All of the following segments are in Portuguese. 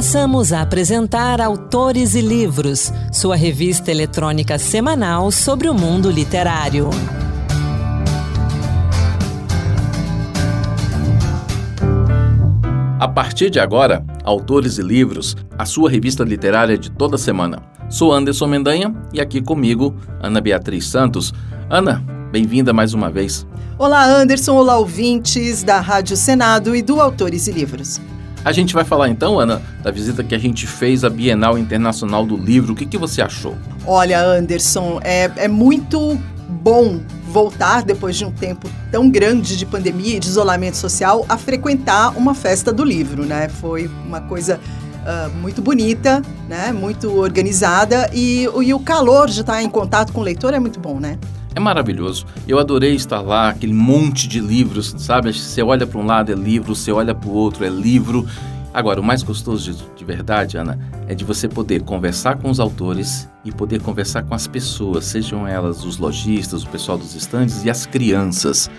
Passamos a apresentar Autores e Livros, sua revista eletrônica semanal sobre o mundo literário. A partir de agora, Autores e Livros, a sua revista literária de toda semana. Sou Anderson Mendanha e aqui comigo, Ana Beatriz Santos. Ana, bem-vinda mais uma vez. Olá, Anderson. Olá, ouvintes da Rádio Senado e do Autores e Livros. A gente vai falar então, Ana, da visita que a gente fez à Bienal Internacional do Livro. O que, que você achou? Olha, Anderson, é, é muito bom voltar depois de um tempo tão grande de pandemia e de isolamento social a frequentar uma festa do livro, né? Foi uma coisa uh, muito bonita, né? Muito organizada e, e o calor de estar em contato com o leitor é muito bom, né? É maravilhoso. Eu adorei estar lá, aquele monte de livros, sabe? Você olha para um lado é livro, você olha para o outro é livro. Agora, o mais gostoso de, de, verdade, Ana, é de você poder conversar com os autores e poder conversar com as pessoas, sejam elas os lojistas, o pessoal dos estandes e as crianças.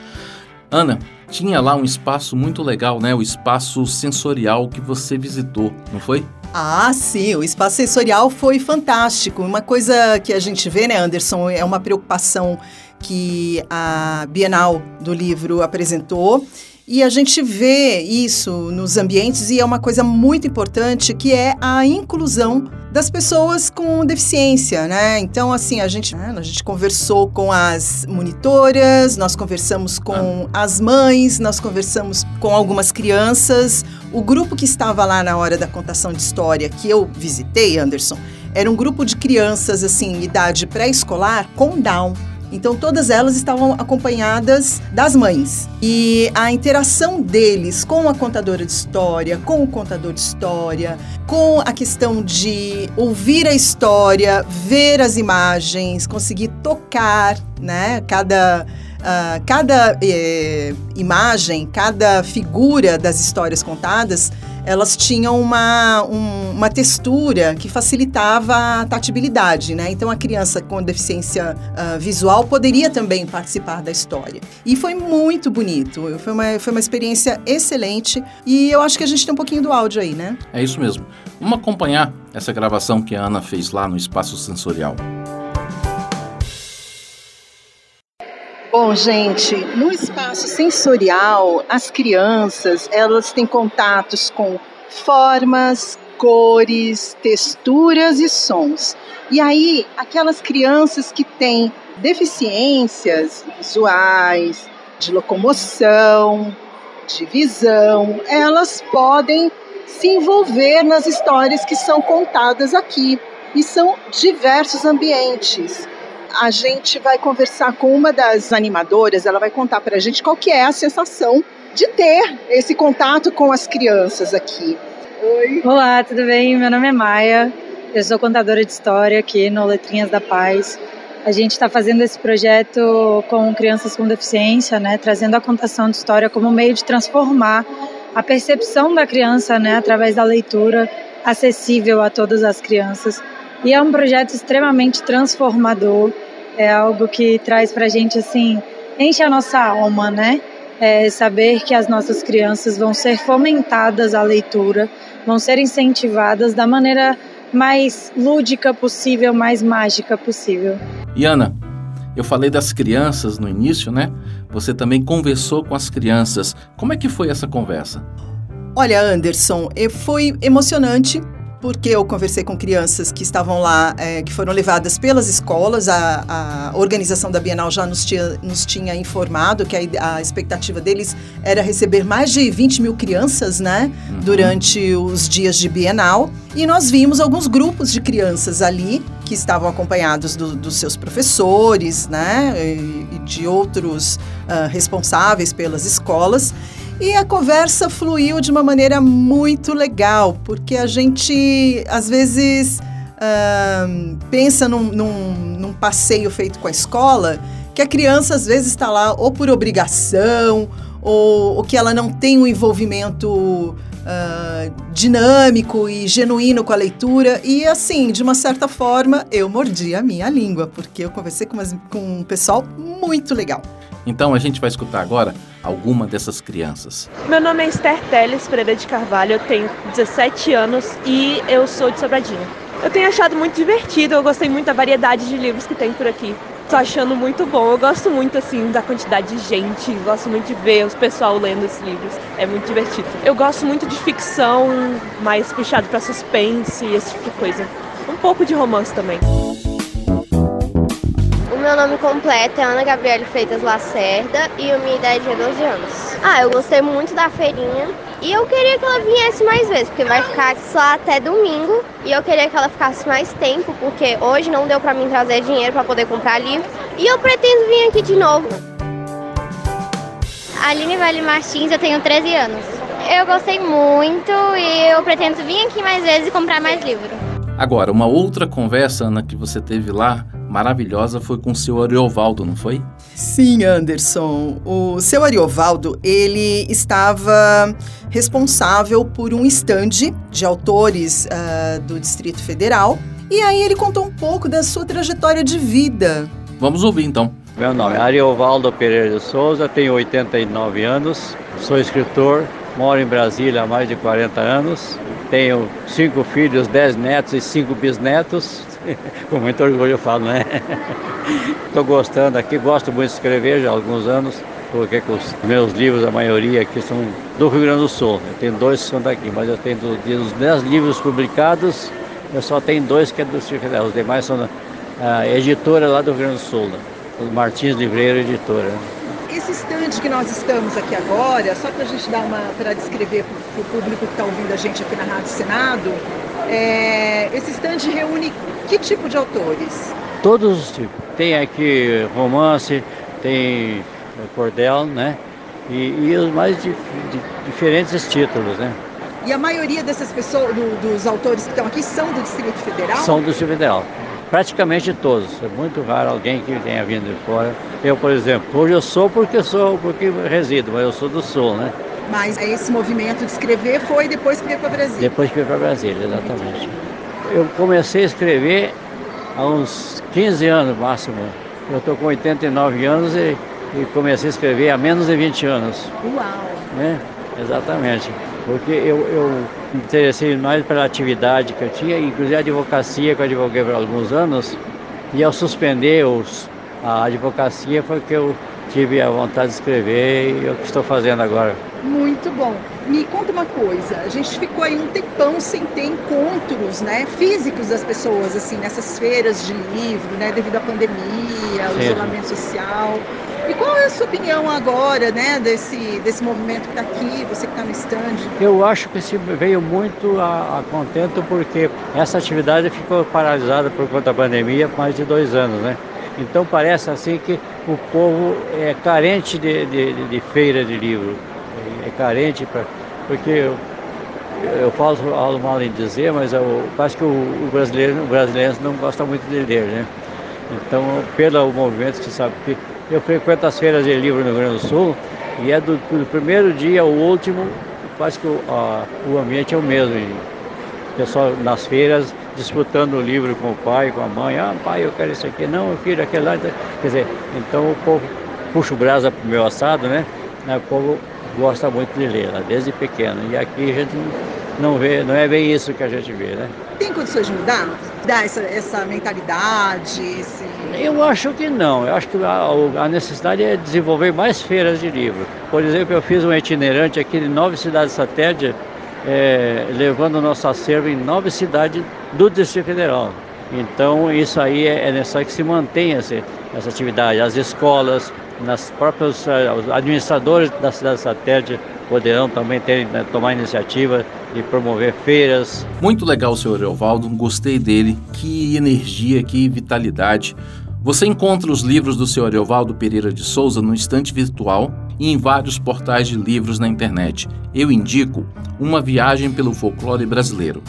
Ana, tinha lá um espaço muito legal, né? O espaço sensorial que você visitou, não foi? Ah, sim, o espaço sensorial foi fantástico. Uma coisa que a gente vê, né, Anderson, é uma preocupação que a Bienal do livro apresentou e a gente vê isso nos ambientes e é uma coisa muito importante que é a inclusão das pessoas com deficiência, né? Então, assim, a gente, né, a gente conversou com as monitoras, nós conversamos com ah. as mães, nós conversamos com algumas crianças. O grupo que estava lá na hora da contação de história que eu visitei, Anderson, era um grupo de crianças, assim, idade pré-escolar com Down. Então, todas elas estavam acompanhadas das mães. E a interação deles com a contadora de história, com o contador de história, com a questão de ouvir a história, ver as imagens, conseguir tocar, né? Cada. Uh, cada eh, imagem, cada figura das histórias contadas elas tinham uma, um, uma textura que facilitava a tatibilidade, né? Então a criança com deficiência uh, visual poderia também participar da história. E foi muito bonito, foi uma, foi uma experiência excelente e eu acho que a gente tem um pouquinho do áudio aí, né? É isso mesmo. Vamos acompanhar essa gravação que a Ana fez lá no Espaço Sensorial. Bom, gente, no espaço sensorial, as crianças, elas têm contatos com formas, cores, texturas e sons. E aí, aquelas crianças que têm deficiências visuais, de locomoção, de visão, elas podem se envolver nas histórias que são contadas aqui. E são diversos ambientes a gente vai conversar com uma das animadoras, ela vai contar para a gente qual que é a sensação de ter esse contato com as crianças aqui. Oi. Olá, tudo bem? Meu nome é Maia, eu sou contadora de história aqui no Letrinhas da Paz. A gente está fazendo esse projeto com crianças com deficiência, né, trazendo a contação de história como meio de transformar a percepção da criança, né, através da leitura acessível a todas as crianças. E é um projeto extremamente transformador, é algo que traz para a gente, assim, enche a nossa alma, né? É saber que as nossas crianças vão ser fomentadas à leitura, vão ser incentivadas da maneira mais lúdica possível, mais mágica possível. E Ana, eu falei das crianças no início, né? Você também conversou com as crianças. Como é que foi essa conversa? Olha, Anderson, foi emocionante porque eu conversei com crianças que estavam lá, é, que foram levadas pelas escolas. A, a organização da Bienal já nos tinha, nos tinha informado que a, a, expectativa deles era receber mais de 20 mil crianças, né, uhum. durante os dias de Bienal. E nós vimos alguns grupos de crianças ali que estavam acompanhados do, dos seus professores, né, e, e de outros uh, responsáveis pelas escolas. E a conversa fluiu de uma maneira muito legal, porque a gente às vezes uh, pensa num, num, num passeio feito com a escola, que a criança às vezes está lá ou por obrigação, ou, ou, que ela não tem um envolvimento uh, dinâmico e genuíno com a leitura. E assim, de uma certa forma, eu mordi a minha língua, porque eu conversei com, umas, com um pessoal muito legal. Então a gente vai escutar agora alguma dessas crianças. Meu nome é Esther Teles Pereira de Carvalho, eu tenho 17 anos e eu sou de Sobradinho. Eu tenho achado muito divertido, eu gostei muito da variedade de livros que tem por aqui. Tô achando muito bom, eu gosto muito assim da quantidade de gente, gosto muito de ver os pessoal lendo esses livros, é muito divertido. Eu gosto muito de ficção, mais puxado para suspense, esse tipo de coisa. Um pouco de romance também meu nome completo é Ana Gabriele Freitas Lacerda e a minha idade é 12 anos. Ah, eu gostei muito da feirinha e eu queria que ela viesse mais vezes, porque vai ficar só até domingo e eu queria que ela ficasse mais tempo, porque hoje não deu para mim trazer dinheiro para poder comprar livro e eu pretendo vir aqui de novo. Aline Vale Martins, eu tenho 13 anos. Eu gostei muito e eu pretendo vir aqui mais vezes e comprar mais livro. Agora, uma outra conversa, Ana, que você teve lá maravilhosa foi com o seu Ariovaldo, não foi? Sim, Anderson. O seu Ariovaldo, ele estava responsável por um estande de autores uh, do Distrito Federal. E aí ele contou um pouco da sua trajetória de vida. Vamos ouvir então. Meu nome é Ariovaldo Pereira de Souza, tenho 89 anos, sou escritor, moro em Brasília há mais de 40 anos, tenho cinco filhos, dez netos e cinco bisnetos, Com muito orgulho eu falo, né? Estou gostando aqui, gosto muito de escrever já há alguns anos, porque os meus livros, a maioria aqui são do Rio Grande do Sul. Eu tenho dois que são daqui, mas eu tenho dos dez livros publicados, eu só tenho dois que é do Distrito Federal. Os demais são da editora lá do Rio Grande do Sul, né? Martins Livreiro Editora. Esse estande que nós estamos aqui agora, só para a gente dar uma para descrever para o público que está ouvindo a gente aqui na Rádio Senado, é, esse estande reúne que tipo de autores? Todos os tipos. Tem aqui romance, tem eh, cordel, né? E, e os mais di, di, diferentes títulos, né? E a maioria dessas pessoas, do, dos autores que estão aqui, são do Distrito Federal? São do Distrito Federal. Praticamente todos. É muito raro alguém que tenha vindo de fora. Eu, por exemplo, hoje eu sou porque sou, porque resido, mas eu sou do Sul, né? Mas esse movimento de escrever foi depois que veio para Brasília? Depois que veio para Brasília, exatamente. Eu comecei a escrever há uns 15 anos máximo. Eu estou com 89 anos e, e, comecei a escrever há menos de 20 anos. Uau! Né? Exatamente. Porque eu, eu me interessei mais pela atividade que eu tinha, inclusive a advocacia que eu advoguei por alguns anos. E ao suspender os, a advocacia foi que eu tive a vontade de escrever e é o que estou fazendo agora. Muito bom. Me conta uma coisa, a gente ficou aí um tempão sem ter encontros, né, físicos das pessoas, assim, nessas feiras de livro, né, devido à pandemia, ao isolamento social. E qual é a sua opinião agora, né, desse, desse movimento que está aqui, você que está no stand? Eu acho que se veio muito a, a, contento porque essa atividade ficou paralisada por conta da pandemia há mais de dois anos, né? Então parece assim que o povo é carente de, de, de feira de livro, é carente pra, porque eu, eu falo algo mal em dizer, mas eu acho que o, o, brasileiro, o brasileiro não gosta muito de ler, né? Então, pelo movimento, você sabe que eu frequento as feiras de livro no Rio Grande do Sul e é do, do primeiro dia ao último, quase que o, a, o ambiente é o mesmo. O pessoal nas feiras disputando o livro com o pai, com a mãe. Ah, pai, eu quero isso aqui. Não, filho, aquele lá. Quer dizer, então o povo puxa o brasa pro meu assado, né? O povo gosta muito de ler, lá, desde pequeno. E aqui a gente não vê, não é bem isso que a gente vê, né? Tem condições de mudar? Dar essa, essa mentalidade? Esse... Eu acho que não. Eu acho que a, a, necessidade é desenvolver mais feiras de livro. Por exemplo, eu fiz um itinerante aqui em nove cidades satélites é, levando o nosso acervo em nove cidades do Distrito Federal. Então, isso aí é, é necessário que se mantenha essa, essa atividade. As escolas, nas próprios eh, os administradores da cidade satélite poderão também ter, né, tomar iniciativa de promover feiras. Muito legal, senhor Evaldo, gostei dele. Que energia, que vitalidade. Você encontra os livros do senhor Evaldo Pereira de Souza no estante virtual e em vários portais de livros na internet. Eu indico Uma Viagem pelo Folclore Brasileiro.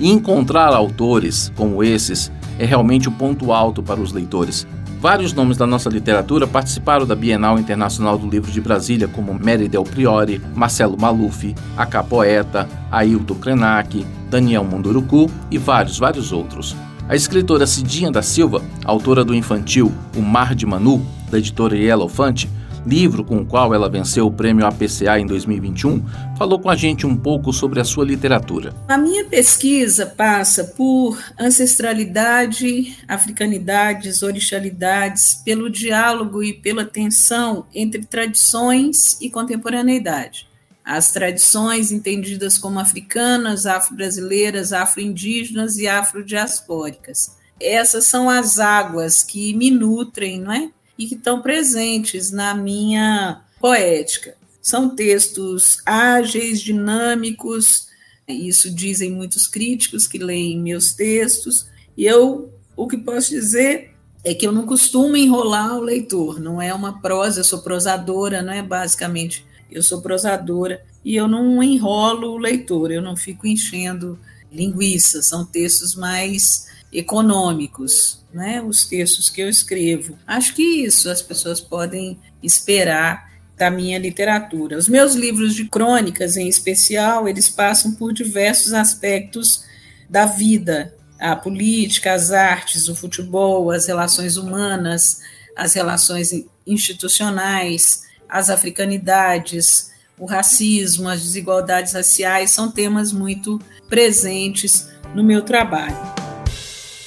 E encontrar autores como esses é realmente o ponto alto para os leitores. Vários nomes da nossa literatura participaram da Bienal Internacional do Livro de Brasília, como Mary Del Priori, Marcelo Maluf, Acá Poeta, Ailton Krenak, Daniel Munduruku e vários, vários outros. A escritora Cidinha da Silva, autora do infantil O Mar de Manu, da editora Elefante, livro com o qual ela venceu o prêmio APCA em 2021, falou com a gente um pouco sobre a sua literatura. A minha pesquisa passa por ancestralidade, africanidades, orixalidades, pelo diálogo e pela tensão entre tradições e contemporaneidade. As tradições entendidas como africanas, afro-brasileiras, afro-indígenas e afrodiaspóricas. Essas são as águas que me nutrem, não é? E que estão presentes na minha poética. São textos ágeis, dinâmicos, isso dizem muitos críticos que leem meus textos, e eu o que posso dizer é que eu não costumo enrolar o leitor, não é uma prosa, eu sou prosadora, não é basicamente, eu sou prosadora e eu não enrolo o leitor, eu não fico enchendo linguiça, são textos mais econômicos, né, os textos que eu escrevo. Acho que isso as pessoas podem esperar da minha literatura. Os meus livros de crônicas, em especial, eles passam por diversos aspectos da vida, a política, as artes, o futebol, as relações humanas, as relações institucionais, as africanidades, o racismo, as desigualdades raciais são temas muito presentes no meu trabalho.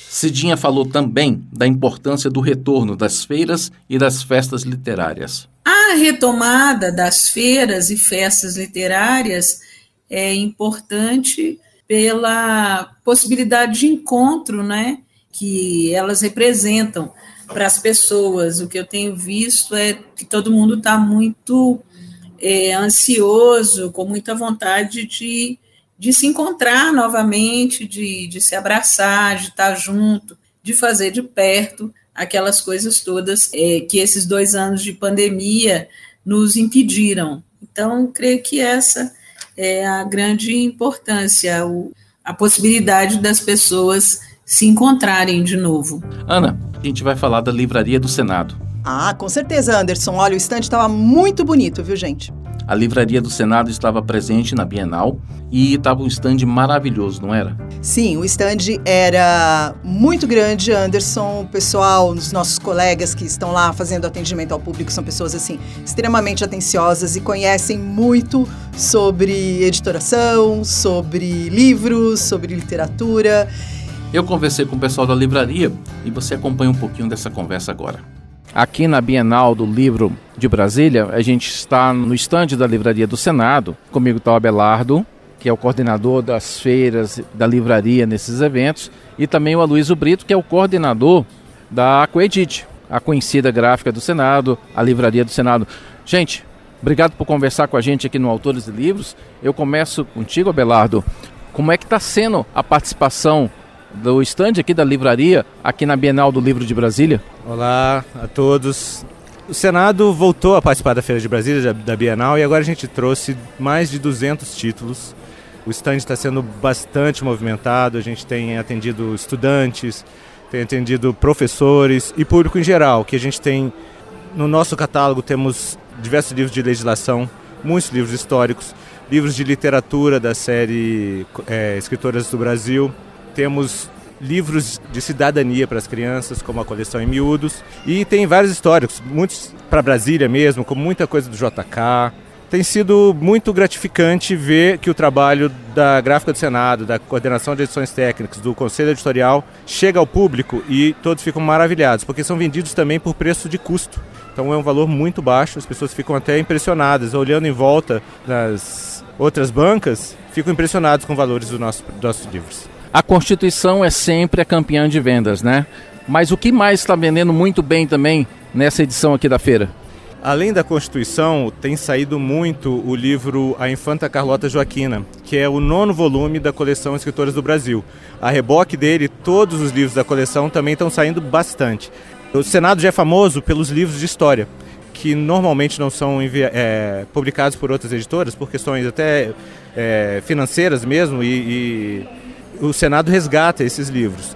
Cidinha falou também da importância do retorno das feiras e das festas literárias. A retomada das feiras e festas literárias é importante pela possibilidade de encontro, né, que elas representam para as pessoas. O que eu tenho visto é que todo mundo está muito é, ansioso, com muita vontade de de se encontrar novamente, de, de se abraçar, de estar junto, de fazer de perto aquelas coisas todas é, que esses dois anos de pandemia nos impediram. Então, creio que essa é a grande importância, o, a possibilidade das pessoas se encontrarem de novo. Ana, a gente vai falar da Livraria do Senado. Ah, com certeza, Anderson. Olha, o estande estava muito bonito, viu, gente? A Livraria do Senado estava presente na Bienal e estava um stand maravilhoso, não era? Sim, o stand era muito grande, Anderson. O pessoal, os nossos colegas que estão lá fazendo atendimento ao público são pessoas assim extremamente atenciosas e conhecem muito sobre editoração, sobre livros, sobre literatura. Eu conversei com o pessoal da livraria e você acompanha um pouquinho dessa conversa agora. Aqui na Bienal do Livro de Brasília, a gente está no estande da Livraria do Senado. Comigo está o Abelardo, que é o coordenador das feiras da livraria nesses eventos, e também o Aloysio Brito, que é o coordenador da Coedit, a conhecida gráfica do Senado, a Livraria do Senado. Gente, obrigado por conversar com a gente aqui no Autores e Livros. Eu começo contigo, Abelardo. Como é que está sendo a participação do estande aqui da livraria, aqui na Bienal do Livro de Brasília. Olá a todos. O Senado voltou a participar da Feira de Brasília, da Bienal, e agora a gente trouxe mais de 200 títulos. O estande está sendo bastante movimentado, a gente tem atendido estudantes, tem atendido professores e público em geral, que a gente tem no nosso catálogo temos diversos livros de legislação, muitos livros históricos, livros de literatura da série é, Escritoras do Brasil, temos livros de cidadania para as crianças, como a coleção em miúdos, e tem vários históricos, muitos para Brasília mesmo, como muita coisa do JK. Tem sido muito gratificante ver que o trabalho da Gráfica do Senado, da coordenação de edições técnicas, do Conselho Editorial, chega ao público e todos ficam maravilhados, porque são vendidos também por preço de custo. Então é um valor muito baixo, as pessoas ficam até impressionadas, olhando em volta nas outras bancas, ficam impressionados com os valores dos nossos, dos nossos livros. A Constituição é sempre a campeã de vendas, né? Mas o que mais está vendendo muito bem também nessa edição aqui da feira? Além da Constituição, tem saído muito o livro A Infanta Carlota Joaquina, que é o nono volume da coleção Escritoras do Brasil. A reboque dele, todos os livros da coleção também estão saindo bastante. O Senado já é famoso pelos livros de história, que normalmente não são é, publicados por outras editoras, por questões até é, financeiras mesmo e, e o Senado resgata esses livros.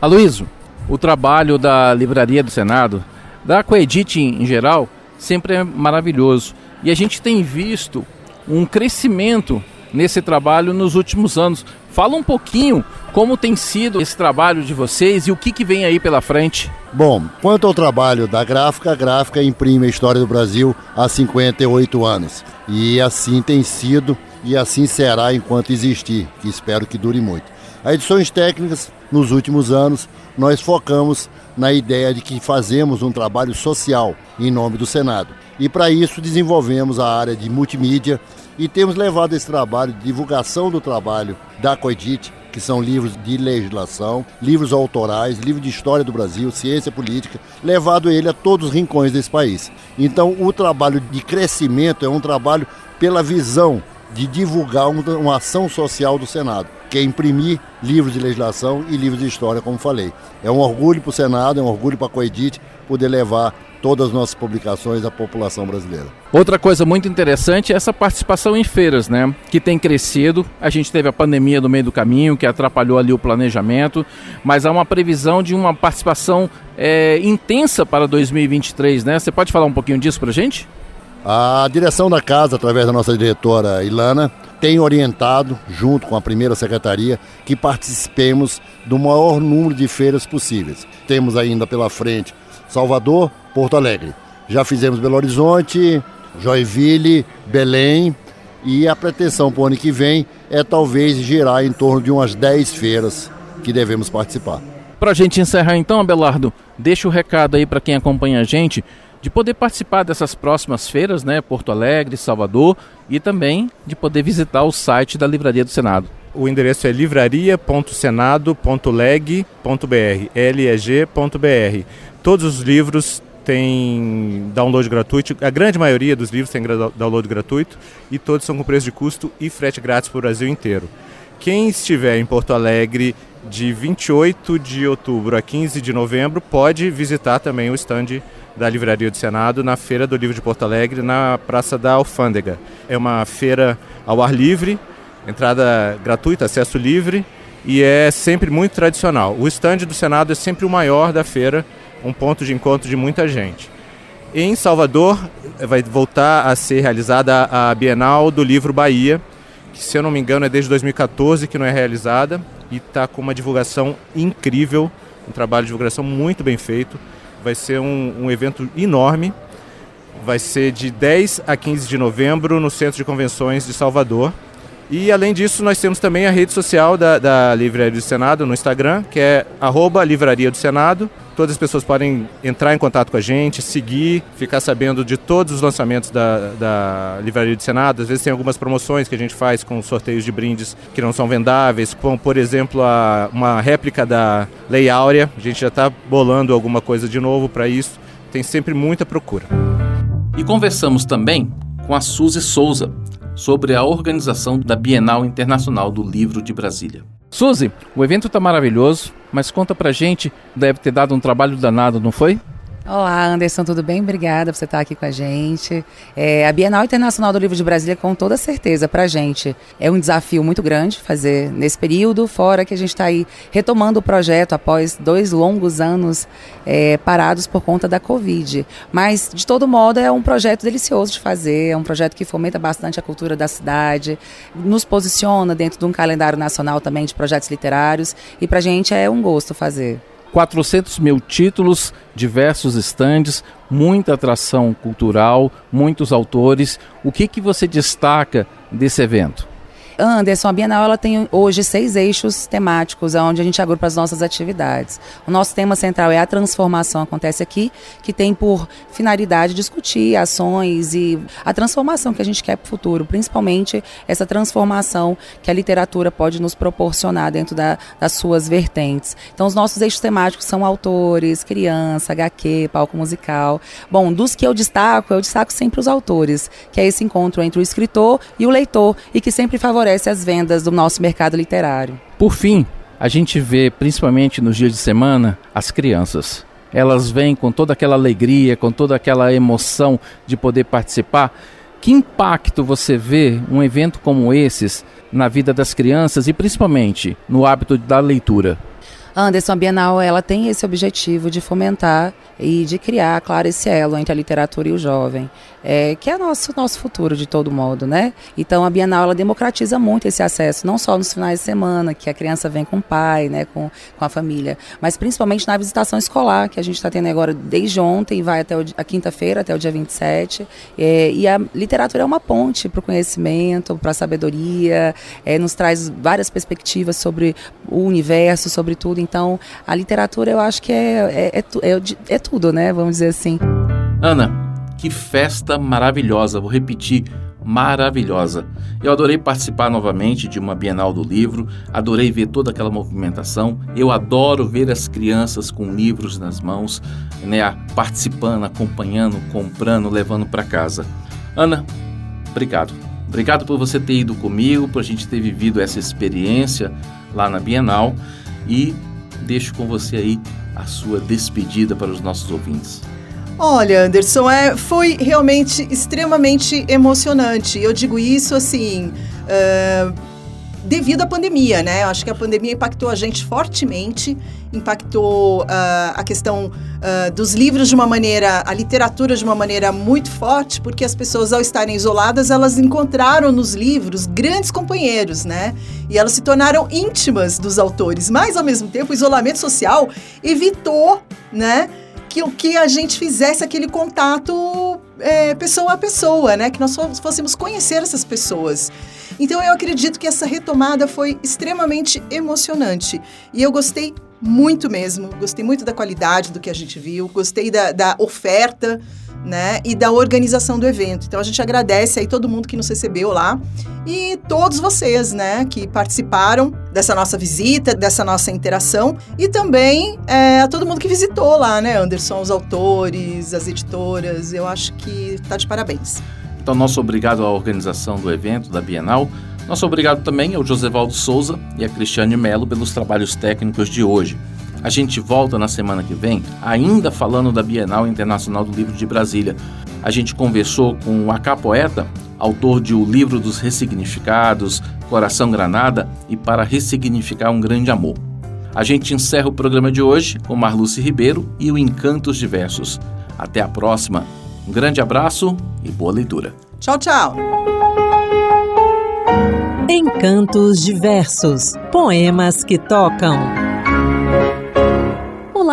Aloysio, o trabalho da Livraria do Senado, da Coedite em geral, sempre é maravilhoso. E a gente tem visto um crescimento nesse trabalho nos últimos anos. Fala um pouquinho como tem sido esse trabalho de vocês e o que, que vem aí pela frente. Bom, quanto ao trabalho da gráfica, a gráfica imprime a história do Brasil há 58 anos. E assim tem sido e assim será enquanto existir, que espero que dure muito. As edições técnicas, nos últimos anos, nós focamos na ideia de que fazemos um trabalho social em nome do Senado. E para isso desenvolvemos a área de multimídia e temos levado esse trabalho de divulgação do trabalho da Coedite, que são livros de legislação, livros autorais, livros de história do Brasil, ciência política, levado ele a todos os rincões desse país. Então, o trabalho de crescimento é um trabalho pela visão de divulgar uma ação social do Senado, que é imprimir livros de legislação e livros de história, como falei. É um orgulho para o Senado, é um orgulho para a Coedite poder levar todas as nossas publicações à população brasileira. Outra coisa muito interessante é essa participação em feiras, né? Que tem crescido. A gente teve a pandemia no meio do caminho, que atrapalhou ali o planejamento, mas há uma previsão de uma participação é, intensa para 2023, né? Você pode falar um pouquinho disso para a gente? A direção da casa, através da nossa diretora Ilana, tem orientado, junto com a primeira secretaria, que participemos do maior número de feiras possíveis. Temos ainda pela frente Salvador, Porto Alegre. Já fizemos Belo Horizonte, Joinville, Belém e a pretensão para o ano que vem é talvez girar em torno de umas 10 feiras que devemos participar. Para a gente encerrar então, Abelardo, deixa o recado aí para quem acompanha a gente de poder participar dessas próximas feiras, né? Porto Alegre, Salvador e também de poder visitar o site da Livraria do Senado. O endereço é livraria.senado.leg.br, leg.br. Todos os livros têm download gratuito, a grande maioria dos livros tem download gratuito e todos são com preço de custo e frete grátis para o Brasil inteiro. Quem estiver em Porto Alegre de 28 de outubro a 15 de novembro pode visitar também o stand da Livraria do Senado na Feira do Livro de Porto Alegre, na Praça da Alfândega. É uma feira ao ar livre, entrada gratuita, acesso livre e é sempre muito tradicional. O stand do Senado é sempre o maior da feira, um ponto de encontro de muita gente. Em Salvador vai voltar a ser realizada a Bienal do Livro Bahia, que se eu não me engano é desde 2014 que não é realizada e está com uma divulgação incrível, um trabalho de divulgação muito bem feito. Vai ser um, um evento enorme. Vai ser de 10 a 15 de novembro no Centro de Convenções de Salvador. E além disso, nós temos também a rede social da, da Livraria do Senado no Instagram, que é arroba Livraria do Senado. Todas as pessoas podem entrar em contato com a gente, seguir, ficar sabendo de todos os lançamentos da, da Livraria do Senado. Às vezes tem algumas promoções que a gente faz com sorteios de brindes que não são vendáveis, como por exemplo a, uma réplica da Lei Áurea. A gente já está bolando alguma coisa de novo para isso. Tem sempre muita procura. E conversamos também com a Suzy Souza sobre a organização da Bienal Internacional do Livro de Brasília. Suzy, o evento está maravilhoso, mas conta pra gente, deve ter dado um trabalho danado, não foi? Olá, Anderson, tudo bem? Obrigada por você estar aqui com a gente. É, a Bienal Internacional do Livro de Brasília, com toda certeza, para a gente é um desafio muito grande fazer nesse período, fora que a gente está aí retomando o projeto após dois longos anos é, parados por conta da Covid. Mas, de todo modo, é um projeto delicioso de fazer, é um projeto que fomenta bastante a cultura da cidade, nos posiciona dentro de um calendário nacional também de projetos literários, e para a gente é um gosto fazer. 400 mil títulos, diversos estandes, muita atração cultural, muitos autores. O que, que você destaca desse evento? Anderson, a Bienal ela tem hoje seis eixos temáticos, onde a gente agrupa as nossas atividades. O nosso tema central é a transformação, acontece aqui, que tem por finalidade discutir ações e a transformação que a gente quer para o futuro, principalmente essa transformação que a literatura pode nos proporcionar dentro da, das suas vertentes. Então, os nossos eixos temáticos são autores, criança, HQ, palco musical. Bom, dos que eu destaco, eu destaco sempre os autores, que é esse encontro entre o escritor e o leitor, e que sempre favorece favorece as vendas do nosso mercado literário. Por fim, a gente vê, principalmente nos dias de semana, as crianças. Elas vêm com toda aquela alegria, com toda aquela emoção de poder participar. Que impacto você vê um evento como esses na vida das crianças e principalmente no hábito da leitura? Anderson, a Bienal ela tem esse objetivo de fomentar e de criar, claro, esse elo entre a literatura e o jovem, é, que é nosso nosso futuro de todo modo, né? Então a Bienal ela democratiza muito esse acesso, não só nos finais de semana, que a criança vem com o pai, né, com, com a família, mas principalmente na visitação escolar, que a gente está tendo agora desde ontem, vai até o, a quinta-feira, até o dia 27. É, e a literatura é uma ponte para o conhecimento, para a sabedoria, é, nos traz várias perspectivas sobre o universo, sobre tudo. Então, a literatura eu acho que é, é, é, é tudo, né? Vamos dizer assim. Ana, que festa maravilhosa. Vou repetir maravilhosa. Eu adorei participar novamente de uma Bienal do Livro, adorei ver toda aquela movimentação. Eu adoro ver as crianças com livros nas mãos, né, participando, acompanhando, comprando, levando para casa. Ana, obrigado. Obrigado por você ter ido comigo, por a gente ter vivido essa experiência lá na Bienal e deixo com você aí a sua despedida para os nossos ouvintes. Olha, Anderson, é, foi realmente extremamente emocionante. Eu digo isso assim. Uh, devido à pandemia, né? Eu acho que a pandemia impactou a gente fortemente, impactou uh, a questão uh, dos livros de uma maneira, a literatura de uma maneira muito forte, porque as pessoas, ao estarem isoladas, elas encontraram nos livros grandes companheiros, né? E elas se tornaram íntimas dos autores. Mas, ao mesmo tempo, o isolamento social evitou, né? Que que a gente fizesse aquele contato é, pessoa a pessoa, né? Que nós fôssemos conhecer essas pessoas. Então eu acredito que essa retomada foi extremamente emocionante. E eu gostei muito mesmo, gostei muito da qualidade do que a gente viu, gostei da, da oferta né, e da organização do evento. Então a gente agradece aí todo mundo que nos recebeu lá e todos vocês, né, que participaram dessa nossa visita, dessa nossa interação e também é, a todo mundo que visitou lá, né, Anderson, os autores, as editoras. Eu acho que tá de parabéns. Então nosso obrigado à organização do evento da Bienal. Nosso obrigado também ao Josevaldo Souza e a Cristiane Melo pelos trabalhos técnicos de hoje. A gente volta na semana que vem, ainda falando da Bienal Internacional do Livro de Brasília. A gente conversou com o Acá Poeta, autor de O Livro dos Ressignificados, Coração Granada e Para Ressignificar um Grande Amor. A gente encerra o programa de hoje com Marluce Ribeiro e o Encantos Diversos. Até a próxima. Um grande abraço e boa leitura. Tchau, tchau. Encantos Diversos Poemas que tocam.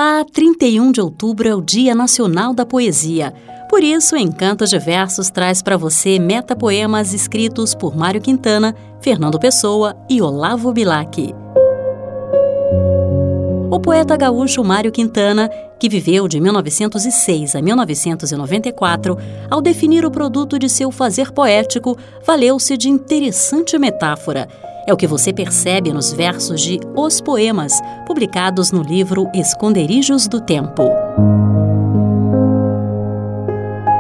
Olá, 31 de outubro é o Dia Nacional da Poesia. Por isso, Encantos de Versos traz para você metapoemas escritos por Mário Quintana, Fernando Pessoa e Olavo Bilac. O poeta gaúcho Mário Quintana, que viveu de 1906 a 1994, ao definir o produto de seu fazer poético, valeu-se de interessante metáfora é o que você percebe nos versos de Os Poemas, publicados no livro Esconderijos do Tempo.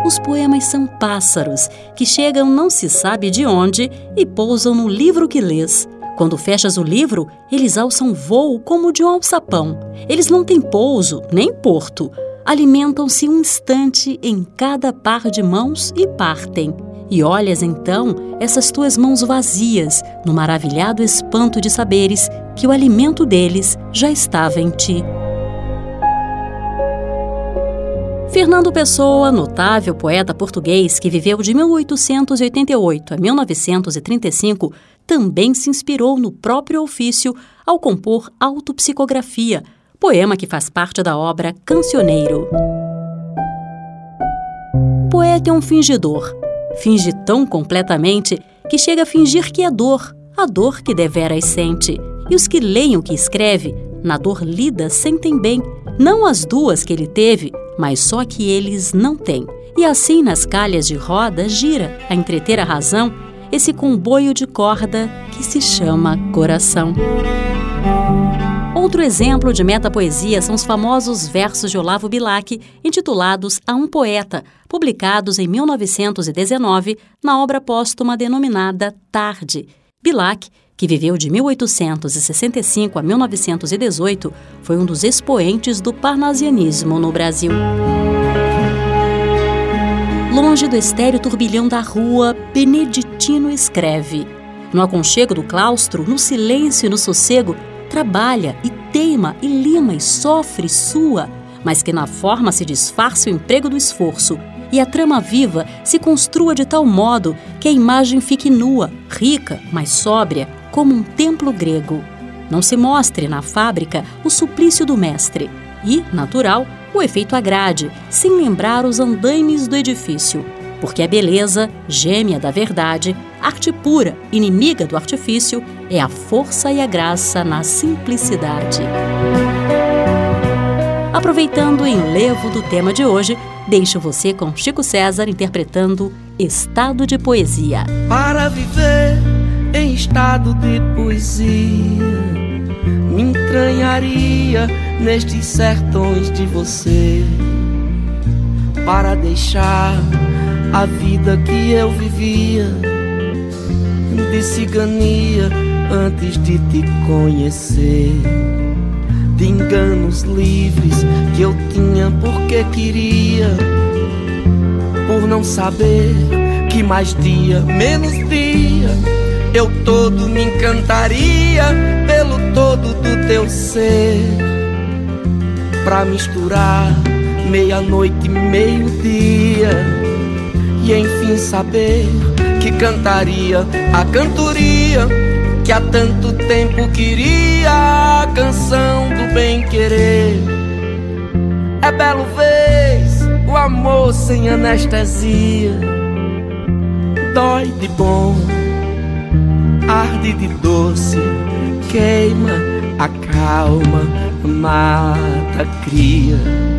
Os poemas são pássaros que chegam não se sabe de onde e pousam no livro que lês. Quando fechas o livro, eles alçam voo como de um alçapão. Eles não têm pouso nem porto. Alimentam-se um instante em cada par de mãos e partem. E olhas então essas tuas mãos vazias, no maravilhado espanto de saberes que o alimento deles já estava em ti. Fernando Pessoa, notável poeta português que viveu de 1888 a 1935, também se inspirou no próprio ofício ao compor Autopsicografia, poema que faz parte da obra Cancioneiro. Poeta é um fingidor, Finge tão completamente que chega a fingir que é dor, a dor que deveras sente. E os que leem o que escreve, na dor lida, sentem bem, não as duas que ele teve, mas só que eles não têm. E assim nas calhas de roda gira, a entreter a razão, esse comboio de corda que se chama coração. Outro exemplo de metapoesia são os famosos versos de Olavo Bilac, intitulados A um Poeta, publicados em 1919 na obra póstuma denominada Tarde. Bilac, que viveu de 1865 a 1918, foi um dos expoentes do parnasianismo no Brasil. Longe do estéreo turbilhão da rua, Beneditino escreve. No aconchego do claustro, no silêncio e no sossego, trabalha e teima e lima e sofre e sua, mas que na forma se disfarce o emprego do esforço e a trama viva se construa de tal modo que a imagem fique nua, rica, mas sóbria, como um templo grego. Não se mostre na fábrica o suplício do mestre e, natural, o efeito agrade, sem lembrar os andaimes do edifício, porque a beleza, gêmea da verdade, arte pura, inimiga do artifício, é a força e a graça na simplicidade. Aproveitando o enlevo do tema de hoje, deixo você com Chico César interpretando Estado de Poesia. Para viver em estado de poesia, me entranharia nestes sertões de você. Para deixar a vida que eu vivia de cigania antes de te conhecer de enganos livres que eu tinha porque queria, por não saber que mais dia, menos dia, eu todo me encantaria pelo todo do teu ser, pra misturar meia-noite e meio-dia, e enfim saber que cantaria a cantoria que há tanto tempo queria a canção do bem-querer. É belo vez o amor sem anestesia. Dói de bom, arde de doce, queima, acalma, mata, cria.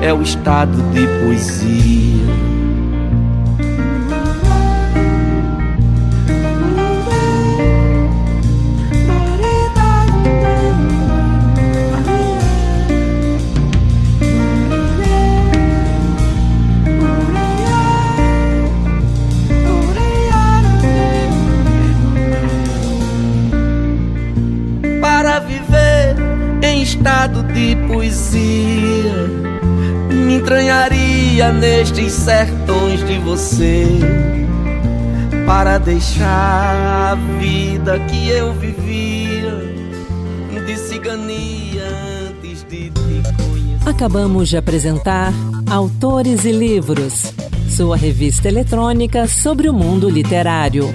é o estado de poesia. Nestes sertões de você para deixar a vida que eu vivia de cigania antes de te conhecer. Acabamos de apresentar Autores e Livros, sua revista eletrônica sobre o mundo literário.